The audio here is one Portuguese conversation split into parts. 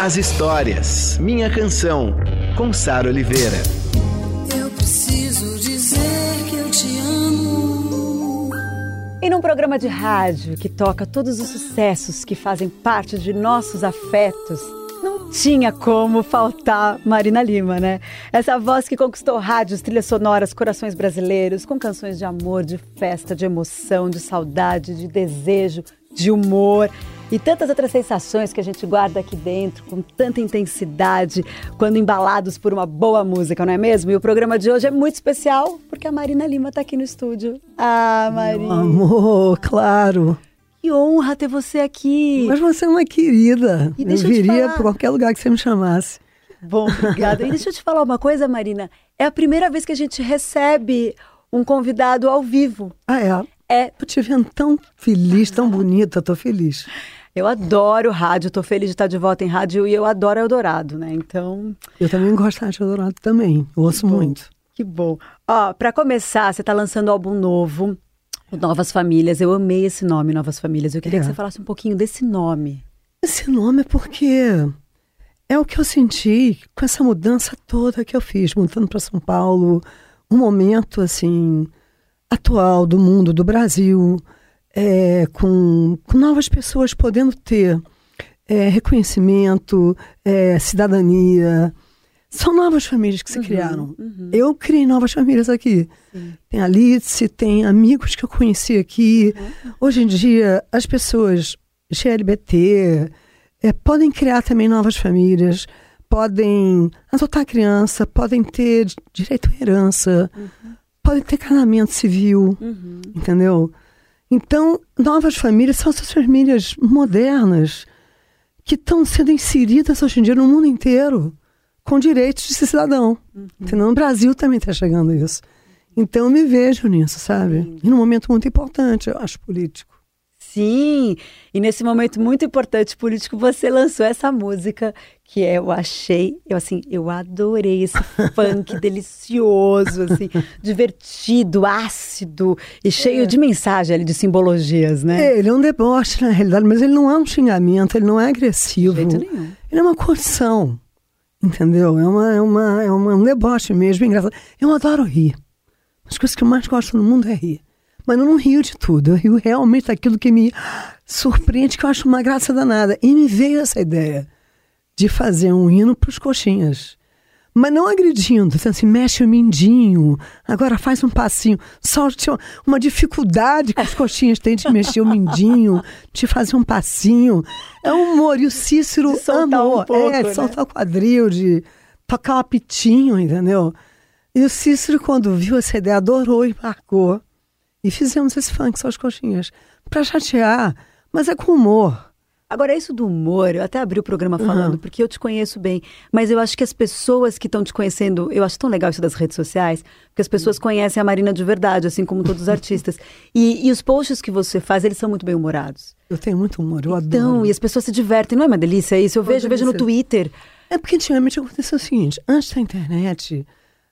as histórias. Minha Canção, com Sara Oliveira. Eu preciso dizer que eu te amo. E num programa de rádio que toca todos os sucessos que fazem parte de nossos afetos, não tinha como faltar Marina Lima, né? Essa voz que conquistou rádios, trilhas sonoras, corações brasileiros, com canções de amor, de festa, de emoção, de saudade, de desejo, de humor e tantas outras sensações que a gente guarda aqui dentro com tanta intensidade quando embalados por uma boa música, não é mesmo? E o programa de hoje é muito especial porque a Marina Lima está aqui no estúdio. Ah, Marina. Amor, claro. Que honra ter você aqui. Mas você é uma querida. E eu viria para qualquer lugar que você me chamasse. Bom, obrigada. E deixa eu te falar uma coisa, Marina. É a primeira vez que a gente recebe um convidado ao vivo. Ah, é? É, Eu te vendo tão feliz, tão bonita, tô feliz. eu adoro rádio, tô feliz de estar de volta em rádio e eu adoro Eldorado, né? Então, Eu também gosto de Eldorado também. Eu ouço bom. muito. que bom. Ó, pra começar, você tá lançando um álbum novo, Novas Famílias. Eu amei esse nome, Novas Famílias. Eu queria É. que você falasse um pouquinho desse nome. Esse nome é porque é o que eu senti com essa mudança toda que eu fiz, mudando para São Paulo, um momento assim atual do mundo, do Brasil, é, com, com novas pessoas podendo ter é, reconhecimento, é, cidadania. São novas famílias que se criaram. Eu criei novas famílias aqui. Tem a Alice, tem amigos que eu conheci aqui. Hoje em dia, as pessoas GLBT é, podem criar também novas famílias, podem adotar criança, podem ter di- direito à herança, podem ter casamento civil, entendeu? Então, novas famílias são essas famílias modernas que estão sendo inseridas hoje em dia no mundo inteiro com direitos de cidadão. Entendeu? No Brasil também está chegando isso. Então, eu me vejo nisso, sabe? E num momento muito importante, eu acho, político. Sim, e nesse momento muito importante político, você lançou essa música que eu achei, eu assim, eu adorei esse funk delicioso, assim, divertido, ácido e cheio de mensagem ali, de simbologias, né? É, ele é um deboche, na realidade, mas ele não é um xingamento, ele não é agressivo. De jeito nenhum. Ele é uma curtição, entendeu? É, uma, é, uma, é uma- um deboche mesmo, engraçado. Eu adoro rir. As coisas que eu mais gosto no mundo é rir. Mas eu não rio de tudo, eu rio realmente daquilo que me surpreende, que eu acho uma graça danada. E me veio essa ideia de fazer um hino para os coxinhas. Mas não agredindo, dizendo assim, mexe o mindinho, agora faz um passinho. Só tinha uma dificuldade que os coxinhas têm de mexer o mindinho, de fazer um passinho. É um humor. E o Cícero amou. um pouco, é, de né? soltar o quadril, de tocar o apitinho, entendeu? E o Cícero, quando viu essa ideia, adorou e marcou. E fizemos esse funk, só as coxinhas. Pra chatear, mas é com humor. Agora, isso do humor, eu até abri o programa falando, porque eu te conheço bem, mas eu acho que as pessoas que estão te conhecendo, eu acho tão legal isso das redes sociais, porque as pessoas conhecem a Marina de verdade, assim como todos os artistas. E, e os posts que você faz, eles são muito bem humorados. Eu tenho muito humor, eu Então, adoro. e as pessoas se divertem, não é uma delícia isso? Eu vejo, eu vejo no. Twitter. É porque antigamente aconteceu o seguinte: antes da internet,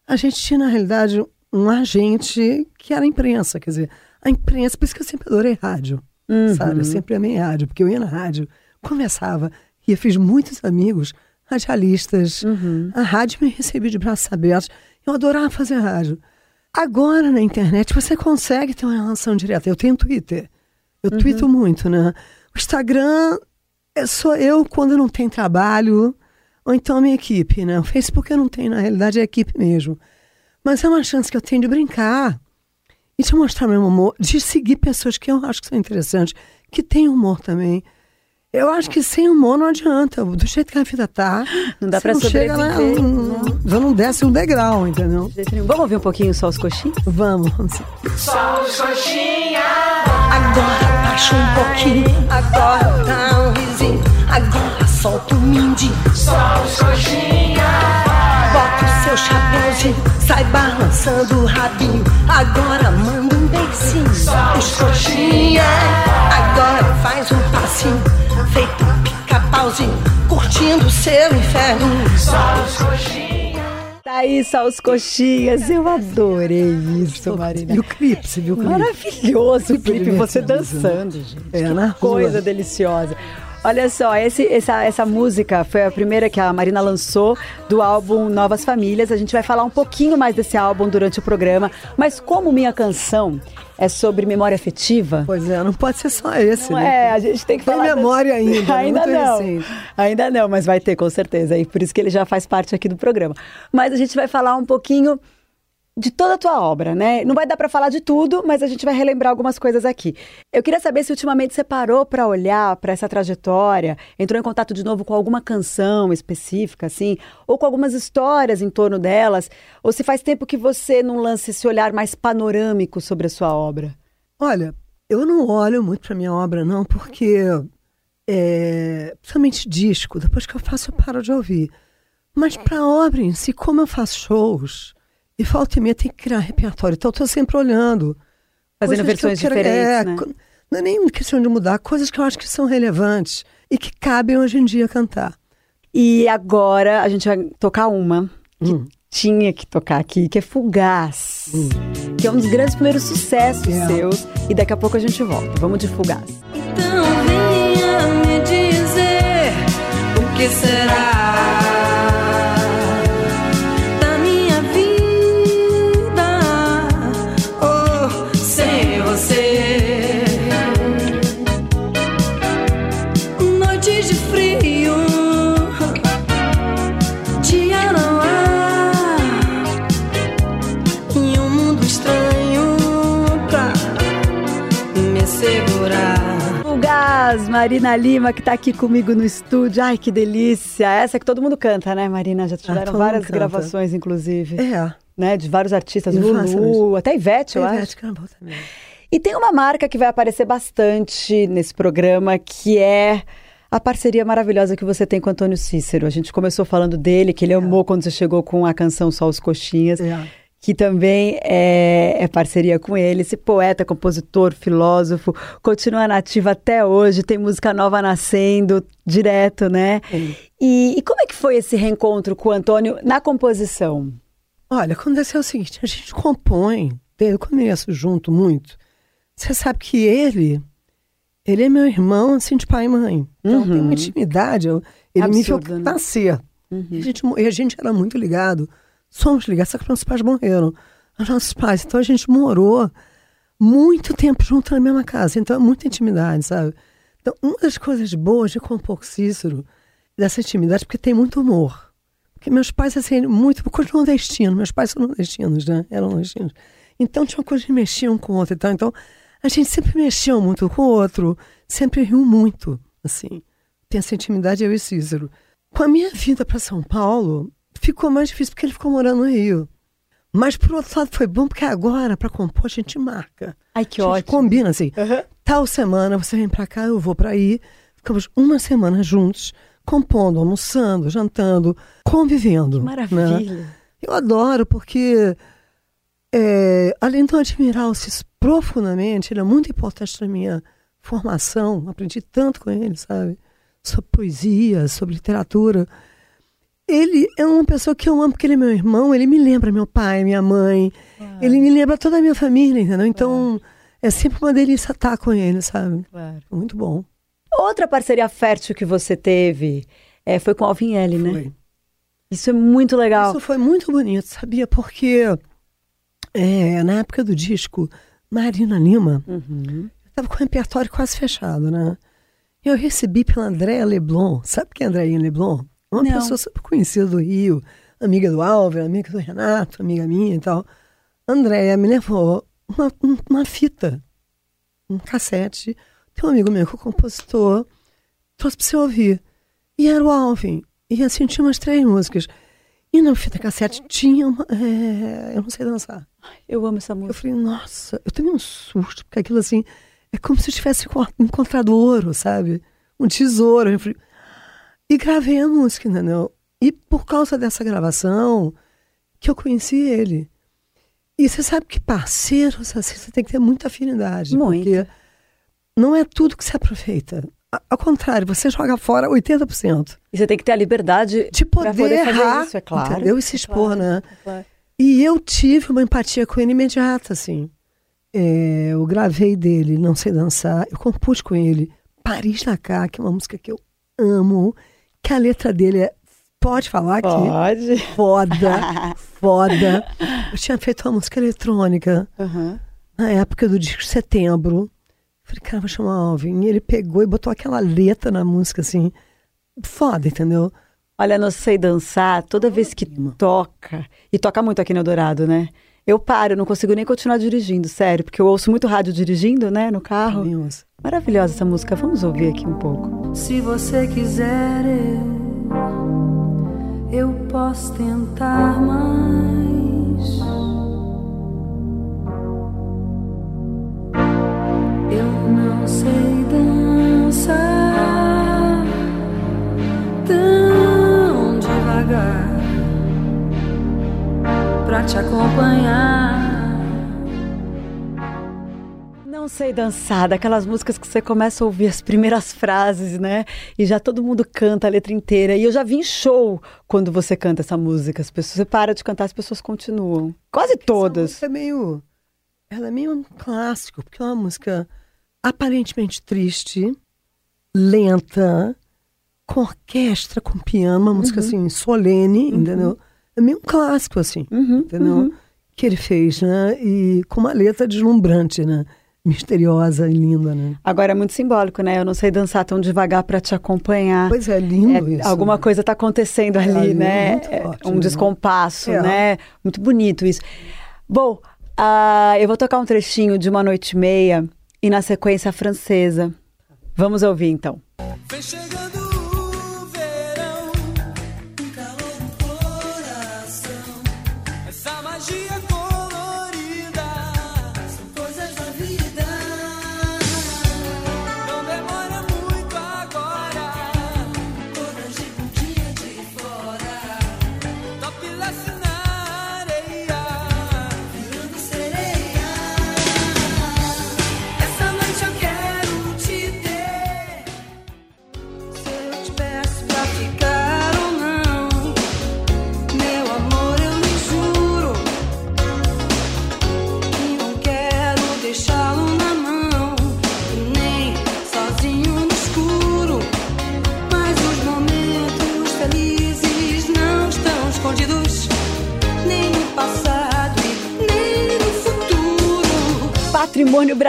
a gente tinha, na realidade, um agente que era a imprensa. Quer dizer, a imprensa, por isso que eu sempre adorei rádio. Sabe? Eu sempre amei rádio, porque eu ia na rádio, conversava, e eu fiz muitos amigos radialistas. A rádio me recebia de braços abertos. Eu adorava fazer rádio. Agora, na internet, você consegue ter uma relação direta. Eu tenho Twitter. Eu twito muito, né? O Instagram é só eu quando não tem trabalho, ou então a minha equipe, né? O Facebook eu não tenho, na realidade é a equipe mesmo. Mas é uma chance que eu tenho de brincar e de mostrar meu humor, de seguir pessoas que eu acho que são interessantes, que têm humor também. Eu acho que sem humor não adianta. Do jeito que a vida tá. Não dá você pra chega lá, sobreviver, não, já não desce um degrau, entendeu? Vamos ouvir um pouquinho só os coxinhos? Vamos, vamos. Agora baixa um pouquinho, agora dá um risinho, agora solta o mindinho. Só os coxinha. Sai balançando o rabinho, agora manda um beicinho. Os coxinha, agora faz um passinho. Feito pica-pauzinho, curtindo seu inferno. Só os coxinha. Tá aí, só os coxinhas. Eu adorei isso, Marina. E o clipe, você viu o clipe? Maravilhoso o clipe, você dançando, gente. É, que na coisa deliciosa. Olha só, esse, essa, essa música foi a primeira que a Marina lançou do álbum Novas Famílias. A gente vai falar um pouquinho mais desse álbum durante o programa, mas como minha canção é sobre memória afetiva. Pois é, não pode ser só esse, não né? É, a gente tem que tem falar. memória ainda. ainda não. Recente. Ainda não, mas vai ter com certeza. E por isso que ele já faz parte aqui do programa. Mas a gente vai falar um pouquinho de toda a tua obra, né? Não vai dar para falar de tudo, mas a gente vai relembrar algumas coisas aqui. Eu queria saber se ultimamente você parou para olhar para essa trajetória, entrou em contato de novo com alguma canção específica, assim, ou com algumas histórias em torno delas, ou se faz tempo que você não lança esse olhar mais panorâmico sobre a sua obra. Olha, eu não olho muito para minha obra não, porque é, principalmente disco, depois que eu faço eu paro de ouvir. Mas para a obra em si, como eu faço shows, e falta e meia tem que criar repertório. Então eu estou sempre olhando. Fazendo versões quero, diferentes. É, né? Não é nem questão de mudar, coisas que eu acho que são relevantes e que cabem hoje em dia cantar. E agora a gente vai tocar uma que hum. tinha que tocar aqui, que é Fugaz. Hum. Que é um dos grandes primeiros sucessos é. seus. E daqui a pouco a gente volta. Vamos de Fugaz. Então venha me dizer o que será. Marina Lima, que está aqui comigo no estúdio. Ai, que delícia! Essa que todo mundo canta, né, Marina? Já tiveram ah, várias gravações, inclusive. É. Né, de vários artistas, Lulu, até Ivete, eu Ivete, acho. Ivete também. E tem uma marca que vai aparecer bastante nesse programa, que é a parceria maravilhosa que você tem com o Antônio Cícero. A gente começou falando dele, que ele é. amou quando você chegou com a canção Só os Coxinhas. É que também é, é, parceria com ele. Esse poeta, compositor, filósofo, continua nativo até hoje, tem música nova nascendo direto, né? E, e, como é que foi esse reencontro com o Antônio na composição? Olha, aconteceu o seguinte: a gente compõe desde o começo junto muito. Você sabe que ele, ele é meu irmão, assim, de pai e mãe. Então uhum. tem uma intimidade. Ele Absurdo, me viu né? nascer. Uhum. E, a gente, e a gente era muito ligado somos ligados, só que nossos pais morreram. Os nossos pais. Então a gente morou muito tempo junto na mesma casa. Então é muita intimidade, sabe? Então, uma das coisas boas de compor Cícero, dessa intimidade, porque tem muito humor. Porque meus pais, assim, muito. Continuam nordestinos. Meus pais são nordestinos, né? Eram nordestinos. Então tinha uma coisa de mexer um com o outro e tal. Então a gente sempre mexeu muito com o outro, sempre riu muito, assim. Tem essa intimidade, eu e Cícero. Com a minha vinda para São Paulo, ficou mais difícil porque ele ficou morando no Rio. Mas por outro lado foi bom porque agora, para compor, a gente marca. Ai, que a ótimo. combina assim. Uhum. Tal semana você vem para cá, eu vou para aí. Ficamos uma semana juntos, compondo, almoçando, jantando, convivendo. Que maravilha. Né? Eu adoro porque, é, além de eu admirar o Cis profundamente, ele é muito importante na minha formação. Aprendi tanto com ele, sabe? Sobre poesia, sobre literatura. Ele é uma pessoa que eu amo porque ele é meu irmão, ele me lembra meu pai, minha mãe, claro. ele me lembra toda a minha família, entendeu? Então claro. é sempre uma delícia estar com ele, sabe? Claro. Muito bom. Outra parceria fértil que você teve é, foi com o Alvinelli, né? Isso é muito legal. Isso foi muito bonito, sabia? Porque é, na época do disco Marina Lima, uhum. eu estava com o repertório quase fechado, né? Eu recebi pela Andréa Leblon. Sabe quem é Andréa Leblon? Uma Não. pessoa super conhecida do Rio, amiga do Álvaro, amiga do Renato, amiga minha e tal. Andréia me levou uma, uma fita, um cassete. Tem um amigo meu que é compositor, trouxe pra você ouvir. E era o Alvin. E assim, tinha umas três músicas. E na fita cassete tinha uma. É, eu não sei dançar. Eu amo essa música. Eu falei, nossa, eu tomei um susto, porque aquilo assim. É como se eu tivesse encontrado ouro, sabe? Um tesouro. Eu falei, e gravei a música, entendeu? E por causa dessa gravação, que eu conheci ele. E você sabe que parceiros, assim, você tem que ter muita afinidade. Muito. Porque não é tudo que se aproveita. Ao contrário, você joga fora 80%. E você tem que ter a liberdade De poder, fazer errar, isso, é claro. entendeu? E se expor, claro, né? é claro. E eu tive uma empatia com ele imediata, assim. É, eu gravei dele Não Sei Dançar, eu compus com ele Paris Dakar, que é uma música que eu amo, que a letra dele é. Pode falar aqui? Pode. Foda, foda. Eu tinha feito uma música eletrônica Aham. na época do disco Setembro. Falei, cara, vou chamar o Alvin. E ele pegou e botou aquela letra na música, assim. Foda, entendeu? Olha, não sei dançar, toda vez que toca, e toca muito aqui no Eldorado, né? Eu paro, eu não consigo nem continuar dirigindo, sério, porque eu ouço muito rádio dirigindo, né, no carro. Nossa. Maravilhosa essa música, vamos ouvir aqui um pouco. Se você quiser, eu, eu posso tentar mais. Eu não sei dançar tão devagar pra te acompanhar. Não sei dançar, daquelas músicas que você começa a ouvir as primeiras frases, né? E já todo mundo canta a letra inteira. E eu já vi em show quando você canta essa música. As pessoas, você para de cantar, as pessoas continuam. Quase todas. Essa música é meio. Ela é meio um clássico, porque é uma música aparentemente triste, lenta, com orquestra, com piano, uma música assim, solene, entendeu? É meio um clássico, assim, Uhum, entendeu? Que ele fez, né? E com uma letra deslumbrante, né? Misteriosa e linda, né? Agora é muito simbólico, né? Eu não sei dançar tão devagar para te acompanhar. Pois é, lindo É, isso. alguma né? coisa está acontecendo ali, ali, né? muito É forte, um né? descompasso, É. né? Muito bonito isso. Bom, ah, eu vou tocar um trechinho de uma noite e meia e na sequência a francesa. Vamos ouvir então. Vem chegando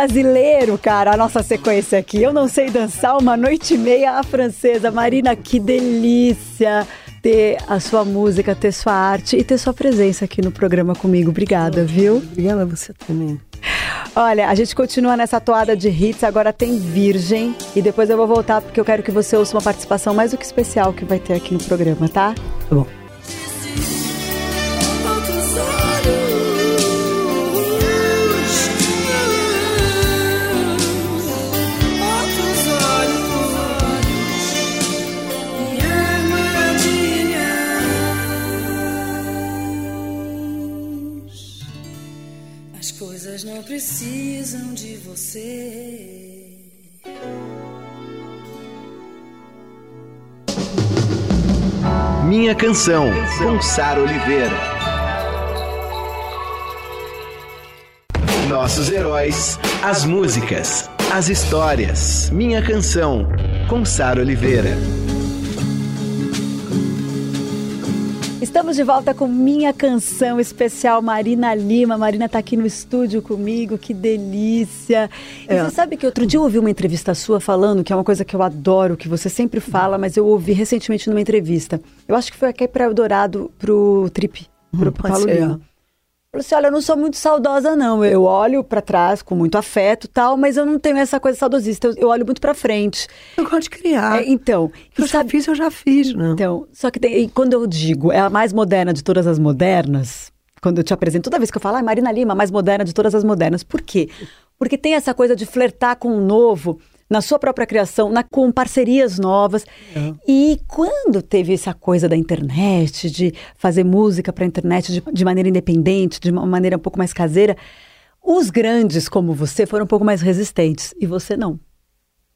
brasileiro, cara, a nossa sequência aqui. Eu não sei dançar uma noite e meia à francesa. Marina, que delícia ter a sua música, ter sua arte e ter sua presença aqui no programa comigo. Obrigada, viu? Obrigada a você também. Olha, a gente continua nessa toada de hits, agora tem Virgem. E depois eu vou voltar porque eu quero que você ouça uma participação mais do que especial que vai ter aqui no programa, tá? Tá bom. Precisam de você. Minha Canção, com Sara Oliveira. Nossos heróis, as músicas, as histórias. Minha Canção, com Sara Oliveira. Estamos de volta com minha canção especial Marina Lima. Marina tá aqui no estúdio comigo, que delícia. E É. você sabe que outro dia eu ouvi uma entrevista sua falando, que é uma coisa que eu adoro, que você sempre fala, mas eu ouvi recentemente numa entrevista. Eu acho que foi aqui para Eldorado, pro Trip, pro Hum, Paulo. Lima. Falou assim: olha, eu não sou muito saudosa, não. Eu olho para trás com muito afeto e tal, mas eu não tenho essa coisa saudosista. Eu, eu olho muito para frente. Eu gosto de criar. É, então, eu já fiz, eu já fiz, né? então, só que tem, e quando eu digo é a mais moderna de todas as modernas, quando eu te apresento, toda vez que eu falo, ah, Marina Lima, a mais moderna de todas as modernas. Por quê? Porque tem essa coisa de flertar com o novo, na sua própria criação, na, com parcerias novas. É. E quando teve essa coisa da internet, de fazer música para a internet de, de maneira independente, de uma maneira um pouco mais caseira, os grandes como você foram um pouco mais resistentes e você não.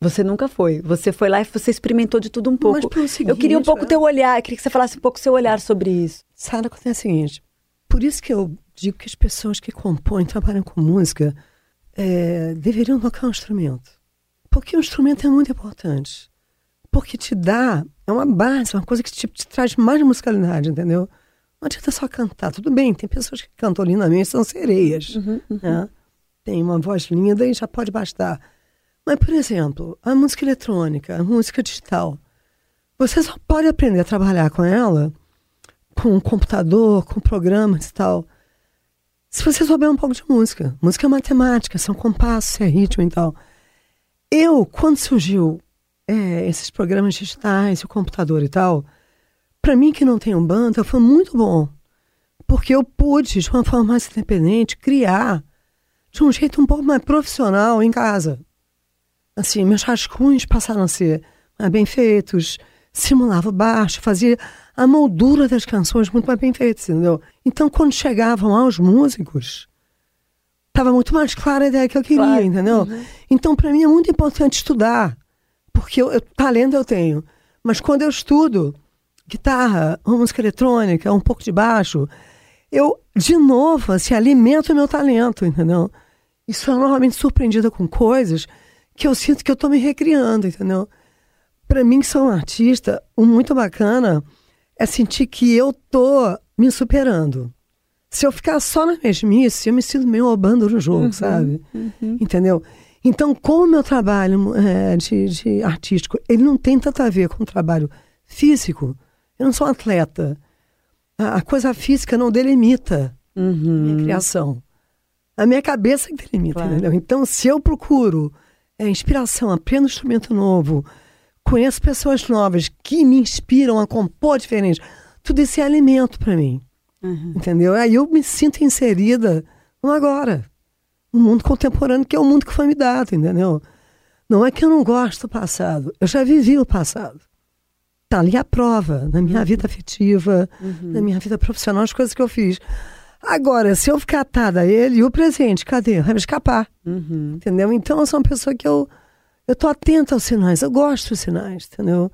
Você nunca foi. Você foi lá e você experimentou de tudo um pouco. Mas pelo eu queria um seguinte, pouco é. teu olhar, eu queria que você falasse um pouco seu olhar sobre isso. Sara, acontece o seguinte. Por isso que eu digo que as pessoas que compõem, trabalham com música, é, deveriam tocar um instrumento. Porque o instrumento é muito importante. Porque te dá, é uma base, uma coisa que te, te traz mais musicalidade, entendeu? Não adianta só cantar. Tudo bem, tem pessoas que cantam lindamente, são sereias. né? Tem uma voz linda e já pode bastar. Mas, por exemplo, a música eletrônica, a música digital, você só pode aprender a trabalhar com ela com um computador, com programas e tal. Se você souber um pouco de música. Música é matemática, são compassos, é ritmo e tal. Eu, quando surgiu é, esses programas digitais, o computador e tal, para mim que não tenho banda, foi muito bom. Porque eu pude, de uma forma mais independente, criar de um jeito um pouco mais profissional em casa. Assim, meus rascunhos passaram a ser mais bem feitos, simulava baixo, fazia a moldura das canções muito mais bem feitas, entendeu? Então, quando chegavam aos músicos, estava muito mais clara a ideia que eu queria, Claro. entendeu? Então, para mim é muito importante estudar, porque eu, eu- talento eu tenho. Mas quando eu estudo guitarra, música eletrônica, um pouco de baixo, eu, de novo, assim, alimento o meu talento, entendeu? E sou normalmente surpreendida com coisas que eu sinto que eu estou me recriando, entendeu? Para mim, que sou um artista, o muito bacana é sentir que eu tô me superando. Se eu ficar só na mesmice, eu me sinto meio obando no jogo, sabe? Entendeu? Então, como o meu trabalho é, de, de artístico, ele não tem tanto a ver com o trabalho físico, eu não sou um atleta. A, a coisa física não delimita minha criação. A minha cabeça que delimita, Claro. entendeu? Então, se eu procuro é, inspiração, aprendo um instrumento novo, conheço pessoas novas que me inspiram a compor diferente, tudo isso é alimento para mim. Entendeu? Aí eu me sinto inserida no agora, no mundo contemporâneo, que é o mundo que foi me dado, entendeu? Não é que eu não gosto do passado, eu já vivi o passado. Tá ali a prova, na minha vida afetiva, na minha vida profissional, as coisas que eu fiz. Agora, se eu ficar atada a ele, e o presente, cadê? Vai me escapar. Entendeu? Então, eu sou uma pessoa que eu, eu tô atenta aos sinais, eu gosto dos sinais, entendeu?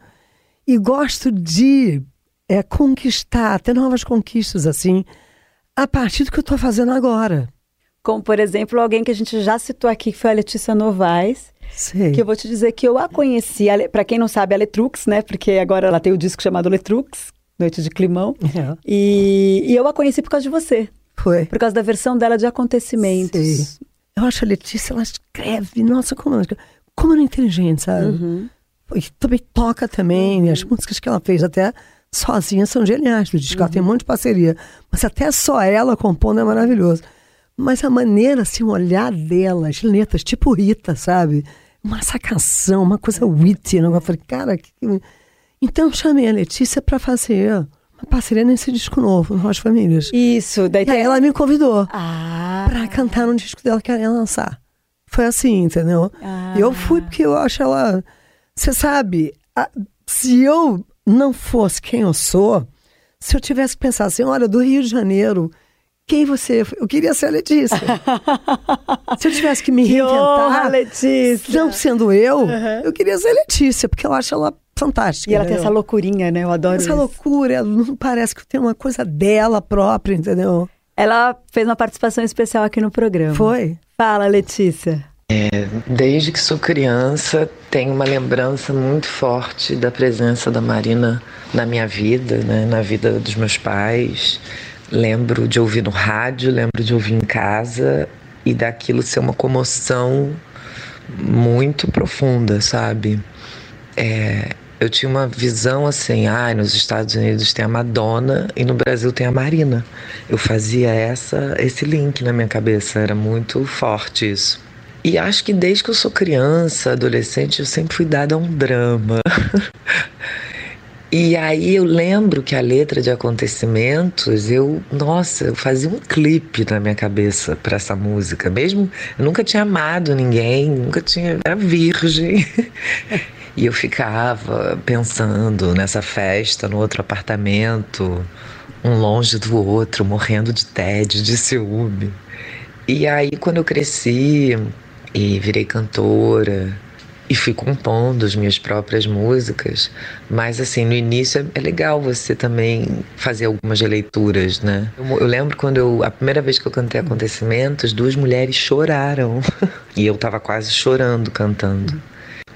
E gosto de é, conquistar, ter novas conquistas, assim, a partir do que eu tô fazendo agora. Como, por exemplo, alguém que a gente já citou aqui, que foi a Letícia Novaes, Sei. que eu vou te dizer que eu a conheci, a Le- pra quem não sabe, a Letrux, né? Porque agora ela tem o disco chamado Letrux, Noite de Climão. É. E, e eu a conheci por causa de você, Foi. por causa da versão dela de acontecimentos. Sei. Eu acho a Letícia, ela escreve, nossa, como ela, escreve. como ela é inteligente, sabe? E também toca também, as músicas que ela fez até sozinha são geniais do disco, ela tem um monte de parceria, mas até só ela compondo é maravilhoso. Mas a maneira, assim, o olhar dela, as letras, tipo Rita, sabe? Uma sacação, uma coisa witty, né? Eu falei, cara, que... que- então eu chamei a Letícia para fazer uma parceria nesse disco novo, no Rocha Famílias. Isso, daí E aí tem... ela me convidou Ah, pra cantar no disco dela que ela ia lançar. Foi assim, entendeu? Ah. Eu fui porque eu acho ela. Você sabe, a- se eu não fosse quem eu sou, se eu tivesse que pensar assim, olha, do Rio de Janeiro, quem você. é? Eu queria ser a Letícia. se eu tivesse que me que honra, reinventar, Letícia! não sendo eu, eu queria ser a Letícia, porque eu acho ela fantástica. E ela tem entendeu? essa loucurinha, né? Eu adoro Essa isso. loucura, não parece que tem uma coisa dela própria, entendeu? Ela fez uma participação especial aqui no programa. Foi. Fala, Letícia. Desde que sou criança, tenho uma lembrança muito forte da presença da Marina na minha vida, né, na vida dos meus pais. Lembro de ouvir no rádio, lembro de ouvir em casa e daquilo ser uma comoção muito profunda, sabe? É, eu tinha uma visão assim, ah, nos Estados Unidos tem a Madonna e no Brasil tem a Marina. Eu fazia essa, esse link na minha cabeça, era muito forte isso. E acho que desde que eu sou criança, adolescente, eu sempre fui dada a um drama. E aí eu lembro que a letra de acontecimentos, eu, nossa, eu fazia um clipe na minha cabeça para essa música. Mesmo eu nunca tinha amado ninguém, nunca tinha, era virgem. E eu ficava pensando nessa festa, no outro apartamento, um longe do outro, morrendo de tédio, de ciúme. E aí, quando eu cresci e virei cantora e fui compondo as minhas próprias músicas, mas assim, no início é, é legal você também fazer algumas leituras, né? Eu, eu lembro quando eu, a primeira vez que eu cantei Acontecimentos, duas mulheres choraram e eu tava quase chorando cantando.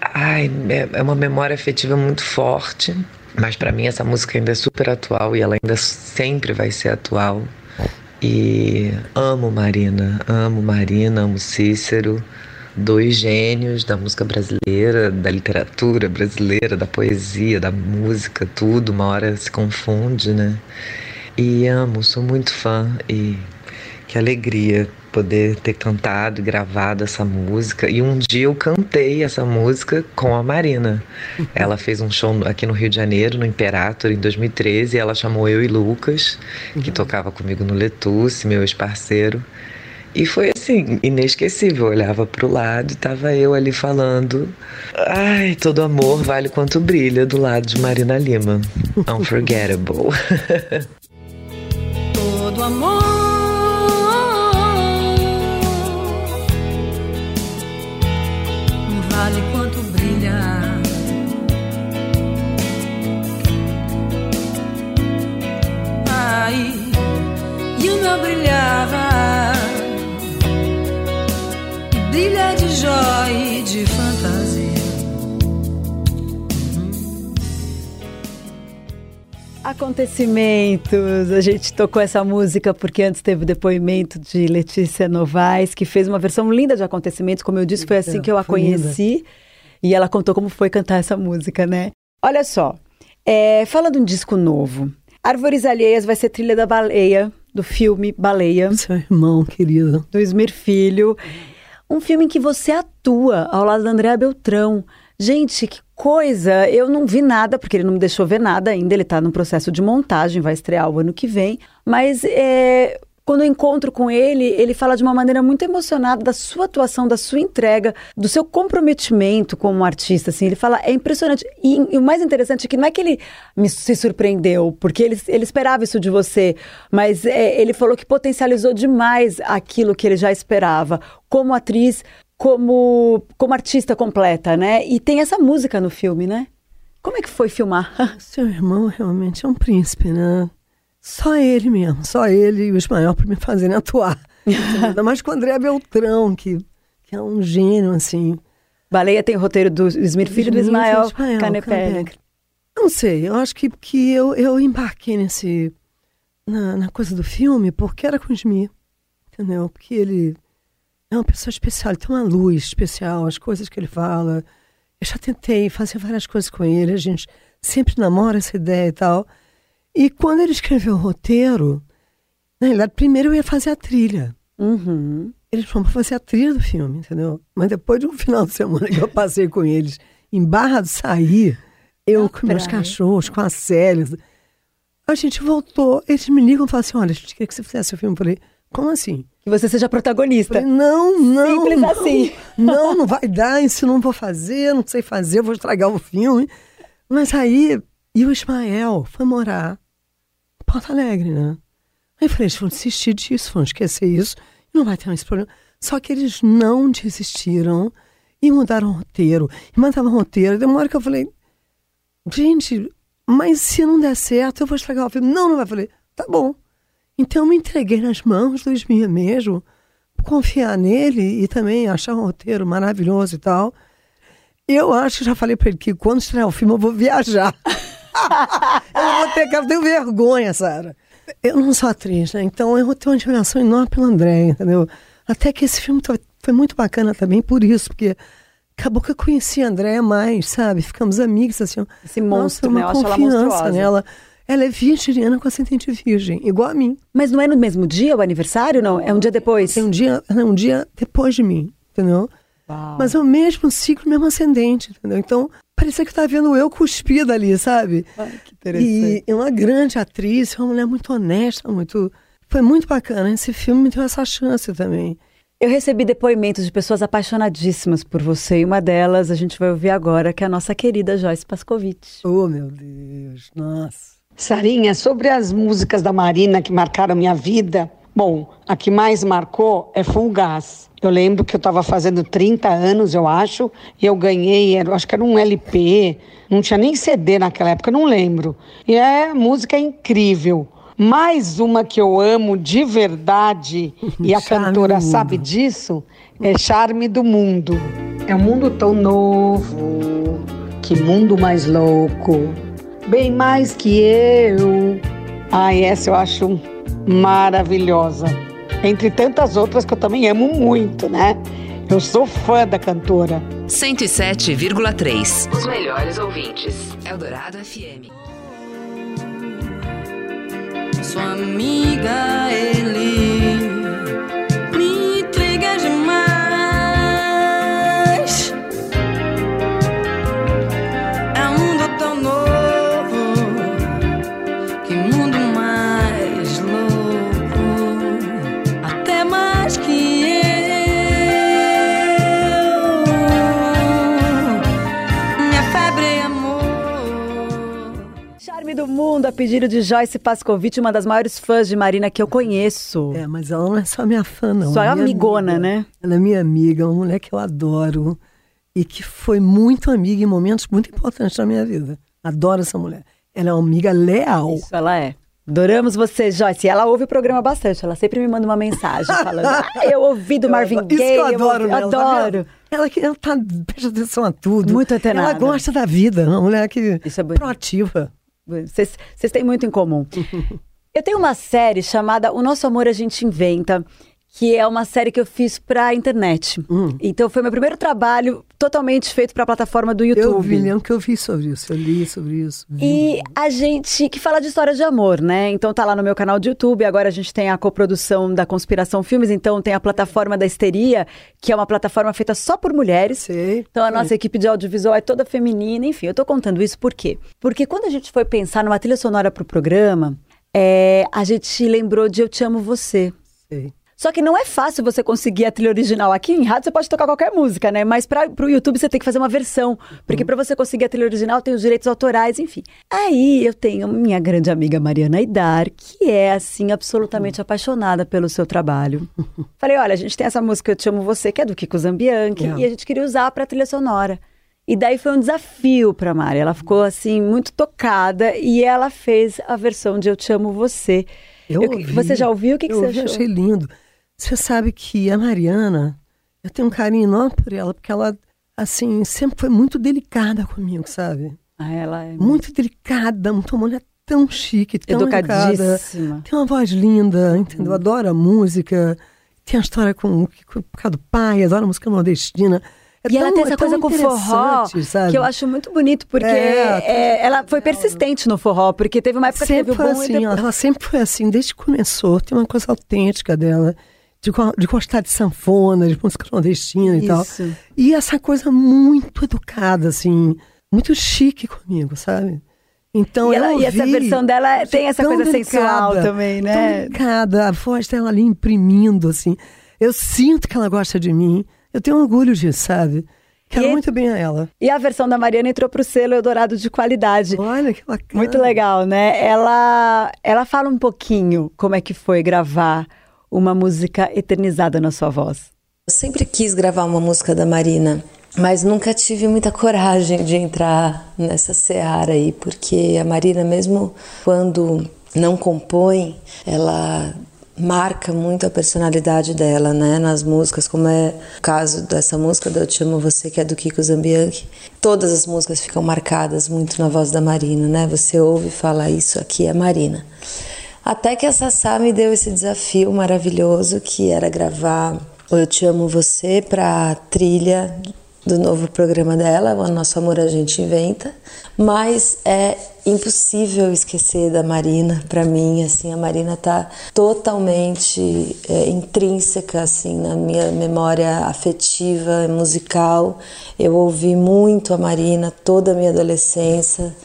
Ai, é- é uma memória afetiva muito forte, mas para mim essa música ainda é super atual e ela ainda sempre vai ser atual. E amo Marina, amo Marina, amo Cícero, dois gênios da música brasileira, da literatura brasileira, da poesia, da música, tudo, uma hora se confunde, né? E amo, sou muito fã e que alegria poder ter cantado e gravado essa música. E um dia eu cantei essa música com a Marina. Ela fez um show aqui no Rio de Janeiro, no Imperator, em 2013. E ela chamou eu e Lucas, que tocava comigo no Letusse, meu ex-parceiro. E foi assim, inesquecível. Eu olhava pro lado e tava eu ali falando. Ai, todo amor vale quanto brilha do lado de Marina Lima. Unforgettable. todo amor. De joia e de fantasia. Acontecimentos. A gente tocou essa música porque antes teve o depoimento de Letícia Novaes, que fez uma versão linda de Acontecimentos. Como eu disse, foi assim que eu a linda. conheci. E ela contou como foi cantar essa música, né? Olha só, é, falando em disco novo, Árvores Alheias vai ser trilha da Baleia, do filme Baleia, Seu irmão, querido. do Esmir Filho. Um filme em que você atua ao lado da Andréa Beltrão. Gente, que coisa! Eu não vi nada, porque ele não me deixou ver nada ainda. Ele está no processo de montagem, vai estrear o ano que vem. Mas é, quando eu encontro com ele, ele fala de uma maneira muito emocionada da sua atuação, da sua entrega, do seu comprometimento como artista. Assim, ele fala, é impressionante. E, e o mais interessante é que não é que ele me se surpreendeu, porque ele, ele esperava isso de você, mas é, ele falou que potencializou demais aquilo que ele já esperava, como atriz, como, como artista completa, né? E tem essa música no filme, né? Como é que foi filmar? Seu irmão realmente é um príncipe, né? Só ele mesmo, só ele e o Ismael para me fazerem atuar. Ainda mais com o André Beltrão, que, que é um gênio, assim. Baleia tem o roteiro do Esmir Filho e do Ismael, Ismael Canepé. Não sei, eu acho que, que eu, eu embarquei nesse. Na, na coisa do filme, porque era com o Esmir. Entendeu? Porque ele é uma pessoa especial, ele tem uma luz especial, as coisas que ele fala. Eu já tentei fazer várias coisas com ele, a gente sempre namora essa ideia e tal. E quando ele escreveu o roteiro, na realidade, primeiro eu ia fazer a trilha. Uhum. Eles foram pra fazer a trilha do filme, entendeu? Mas depois de um final de semana que eu passei com eles em Barra do Saí, eu com meus praia. cachorros, com a Célia, a gente voltou. Eles me ligam e falam assim: olha, a gente queria que você fizesse o filme. Eu falei: como assim? Que você seja protagonista. Falei, não, não. Simples não, assim. Não, não vai dar, isso não vou fazer, não sei fazer, vou estragar o filme. Mas aí, e o Ismael foi morar em Porto Alegre, né? Aí eu falei, eles vão desistir disso, vão esquecer isso, não vai ter mais problema. Só que eles não desistiram e mudaram o roteiro. E mandavam o roteiro. Demora que eu falei, gente, mas se não der certo, eu vou estragar o filme. Não, não vai. Eu falei, tá bom. Então eu me entreguei nas mãos do Esmir mesmo, confiar nele e também achar um roteiro maravilhoso e tal. Eu acho que já falei pra ele que quando estrear o filme eu vou viajar. eu não vou ter que eu tenho vergonha, Sara. Eu não sou atriz, né? Então eu tenho uma admiração enorme pelo André, entendeu? Até que esse filme foi- muito bacana também por isso, porque acabou que eu conheci a Andréia mais, sabe? Ficamos amigos, assim. Esse monstro, uma né? Ela confiança monstruosa. nela. Ela é virginiana com ascendente virgem, igual a mim. Mas não é no mesmo dia o aniversário, não? É um dia depois? Tem um dia, é um dia depois de mim, entendeu? Uau. Mas é o mesmo ciclo, mesmo ascendente, entendeu? Então, parecia que estava vendo eu cuspida ali, sabe? que interessante. E é uma grande atriz, uma mulher muito honesta, muito. Foi muito bacana. Esse filme me deu essa chance também. Eu recebi depoimentos de pessoas apaixonadíssimas por você e uma delas a gente vai ouvir agora, que é a nossa querida Joyce Pascovitch. Oh, meu Deus, nossa. Sarinha, sobre as músicas da Marina que marcaram minha vida, bom, a que mais marcou é Full Gas. Eu lembro que eu estava fazendo 30 anos, eu acho, e eu ganhei, eu acho que era um LP, não tinha nem CD naquela época, eu não lembro. E é música incrível. Mais uma que eu amo de verdade, e a Charme cantora sabe disso, é Charme do Mundo. É um mundo tão novo, que mundo mais louco, bem mais que eu. Ai, essa eu acho maravilhosa. Entre tantas outras que eu também amo muito, né? Eu sou fã da cantora. 107,3. Os melhores ouvintes. Eldorado FM. Sua amiga ele pedido de Joyce Pascovitch, uma das maiores fãs de Marina que eu conheço. É, mas ela não é só minha fã, não. Só é minha amigona, amiga. né? Ela é minha amiga, uma mulher que eu adoro e que foi muito amiga em momentos muito importantes da minha vida. Adoro essa mulher. Ela é uma amiga leal. Isso ela é. Adoramos você, Joyce. Ela ouve o programa bastante. Ela sempre me manda uma mensagem falando: "Ah, Eu ouvi do Marvin Isso Gaye. que eu adoro ouvi- nela, tá Adoro. Ela, que- ela tá, presta atenção a tudo. Muito antenada. Ela gosta da vida, uma mulher que Isso é bonito. proativa. Vocês têm muito em comum. Eu tenho uma série chamada O Nosso Amor a Gente Inventa, que é uma série que eu fiz pra internet. Hum. Então foi meu primeiro trabalho totalmente feito pra plataforma do YouTube. Eu vi, lembro que eu vi sobre isso, eu li sobre isso. vi. E a gente que fala de história de amor, né? Então tá lá no meu canal de YouTube. Agora a gente tem a coprodução da Conspiração Filmes, então tem a plataforma da Histeria, que é uma plataforma feita só por mulheres. Sei. Então a nossa equipe de audiovisual é toda feminina, enfim, eu tô contando isso por quê? Porque quando a gente foi pensar numa trilha sonora pro programa, é, a gente lembrou de Eu Te Amo Você. Sei. Só que não é fácil você conseguir a trilha original. Aqui em rádio você pode tocar qualquer música, né? Mas para o YouTube você tem que fazer uma versão. Porque para você conseguir a trilha original tem os direitos autorais, enfim. Aí eu tenho minha grande amiga Mariana Aidar, que é, assim, absolutamente apaixonada pelo seu trabalho. Falei, olha, a gente tem essa música Eu Te Amo Você, que é do Kiko Zambianchi, É. e a gente queria usar para trilha sonora. E daí foi um desafio para Mari. Ela ficou, assim, muito tocada e ela fez a versão de Eu Te Amo Você. Eu Eu- ouvi. você já ouviu? O que, que eu você ouvi, achou? achei lindo. Você sabe que a Mariana, eu tenho um carinho enorme por ela, porque ela, assim, sempre foi muito delicada comigo, sabe? Ah, ela é Muito delicada, muito uma mulher tão chique, tão educada. Tem uma voz linda, entendeu? Adora a música. Tem a história com, com, por causa do pai, adora a música nordestina. É e ela tão- tem essa é coisa com forró, sabe? que eu acho muito bonito, porque É, é, ela foi persistente no forró, porque teve uma época que sempre teve o bom assim, depois... ela sempre foi assim, desde que começou. Tem uma coisa autêntica dela, de, de gostar de sanfona, de música nordestina e tal. Isso. E essa coisa muito educada, assim, muito chique comigo, sabe? Então E ela- eu e essa ouvi, versão dela tem essa coisa sensual também, né? Tão delicada, a voz dela ali imprimindo, assim. Eu sinto que ela gosta de mim. Eu tenho orgulho disso, sabe? Quero E- muito bem a ela. E a versão da Mariana entrou pro selo Eldorado de qualidade. Olha que bacana. Muito legal, né? Ela, ela fala um pouquinho como é que foi gravar uma música eternizada na sua voz. Eu sempre quis gravar uma música da Marina, mas nunca tive muita coragem de entrar nessa seara aí, porque a Marina, mesmo quando não compõe, ela marca muito a personalidade dela, né, nas músicas, como é o caso dessa música do Eu Te Amo Você, que é do Kiko Zambianchi. Todas as músicas ficam marcadas muito na voz da Marina, né? Você ouve e fala, isso aqui é Marina. Até que a Sassá me deu esse desafio maravilhoso que era gravar Eu Te Amo Você para trilha do novo programa dela, O Nosso Amor a Gente Inventa, mas é impossível esquecer da Marina para mim, assim, a Marina tá totalmente é, intrínseca assim na minha memória afetiva, musical. Eu ouvi muito a Marina toda a minha adolescência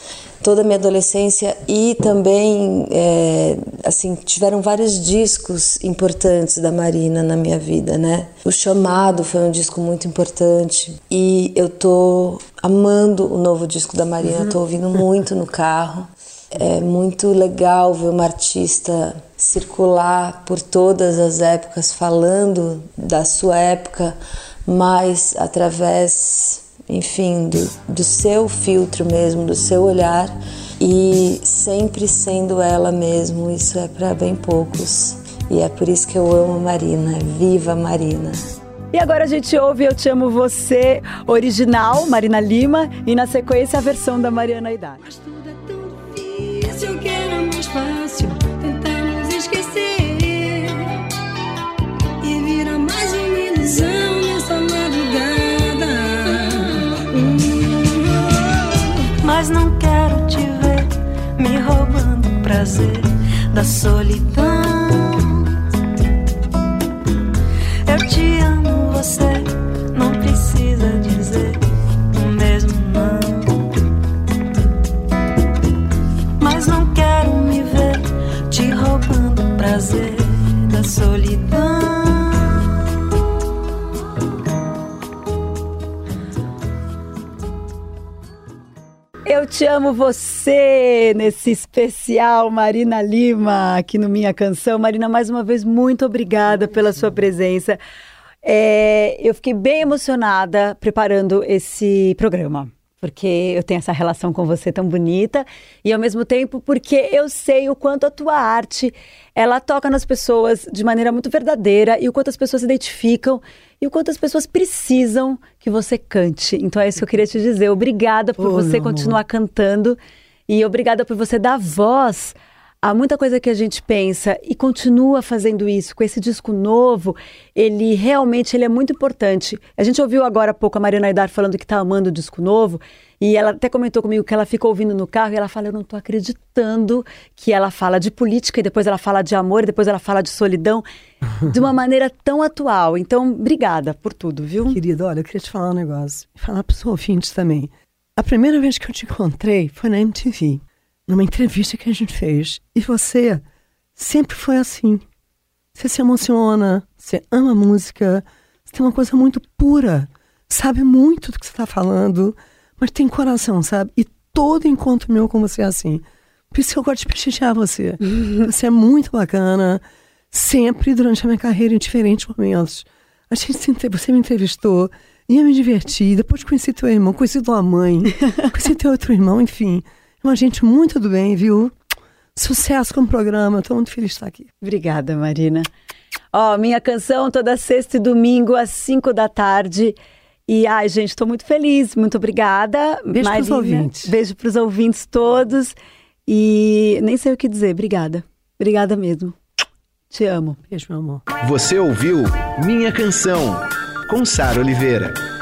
toda a minha adolescência e também é, assim tiveram vários discos importantes da Marina na minha vida, né? O Chamado foi um disco muito importante e eu tô amando o novo disco da Marina, uhum. tô ouvindo muito no carro. É muito legal ver uma artista circular por todas as épocas, falando da sua época, mas através enfim, do, do seu filtro mesmo, do seu olhar e sempre sendo ela mesmo. Isso é para bem poucos. E é por isso que eu amo Marina. Viva Marina! E agora a gente ouve Eu Te Amo Você, original, Marina Lima, e na sequência a versão da Mariana Idade. Mas tudo é tão difícil que era mais fácil Mas não quero te ver me roubando o prazer da solidão. Eu te amo você nesse especial Marina Lima aqui no Minha Canção. Marina, mais uma vez, muito obrigada pela sua presença. É, eu fiquei bem emocionada preparando esse programa, porque eu tenho essa relação com você tão bonita e ao mesmo tempo porque eu sei o quanto a tua arte ela toca nas pessoas de maneira muito verdadeira e o quanto as pessoas se identificam e o quanto as pessoas precisam que você cante. Então é isso que eu queria te dizer. Obrigada por Oh, você continuar cantando e obrigada por você dar voz a muita coisa que a gente pensa e continua fazendo isso com esse disco novo. Ele realmente ele é muito importante. A gente ouviu agora há pouco a Mariana Aidar falando que está amando o disco novo e ela até comentou comigo que ela fica ouvindo no carro e ela fala: Eu não estou acreditando que ela fala de política e depois ela fala de amor e depois ela fala de solidão de uma maneira tão atual. Então, obrigada por tudo, viu? Querida, olha, eu queria te falar um negócio. E falar para os ouvintes também. A primeira vez que eu te encontrei foi na MTV, numa entrevista que a gente fez. E você sempre foi assim. Você se emociona, você ama música, você tem uma coisa muito pura, sabe muito do que você está falando, mas tem coração, sabe? E todo encontro meu com você é assim. Por isso que eu gosto de prestigiar você. Você é muito bacana, sempre durante a minha carreira, em diferentes momentos. A gente você me entrevistou, ia me divertir, depois conheci teu irmão, conheci tua mãe, conheci teu outro irmão, enfim. Uma gente muito do bem, viu? Sucesso com o programa, estou muito feliz de estar aqui. Obrigada, Marina. Ó, minha canção toda sexta e domingo às 5 da tarde. E ai, gente, estou muito feliz. Muito obrigada. Beijo pros ouvintes. Beijo para os ouvintes todos. E nem sei o que dizer. Obrigada. Obrigada mesmo. Te amo. Beijo, meu amor. Você ouviu Minha Canção, com Sara Oliveira.